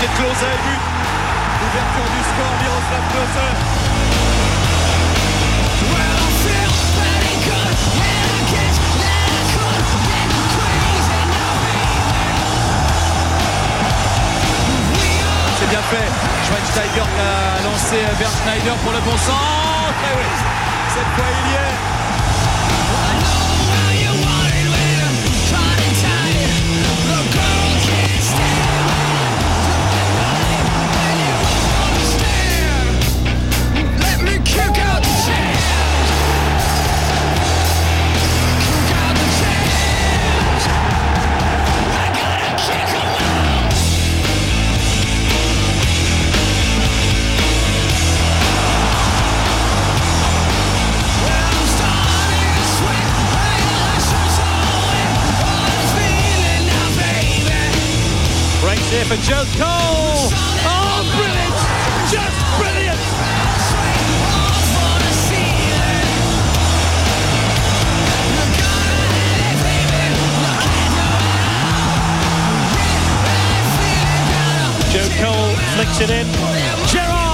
de Klose but. Ouverture du score, Miroslav Klose. C'est bien fait. Schweinsteiger a lancé Bert Schneider pour le bon sens. Et eh oui, cette fois, Breaks here for Joe Cole. Oh, brilliant! Just brilliant! Joe Cole flicks it in.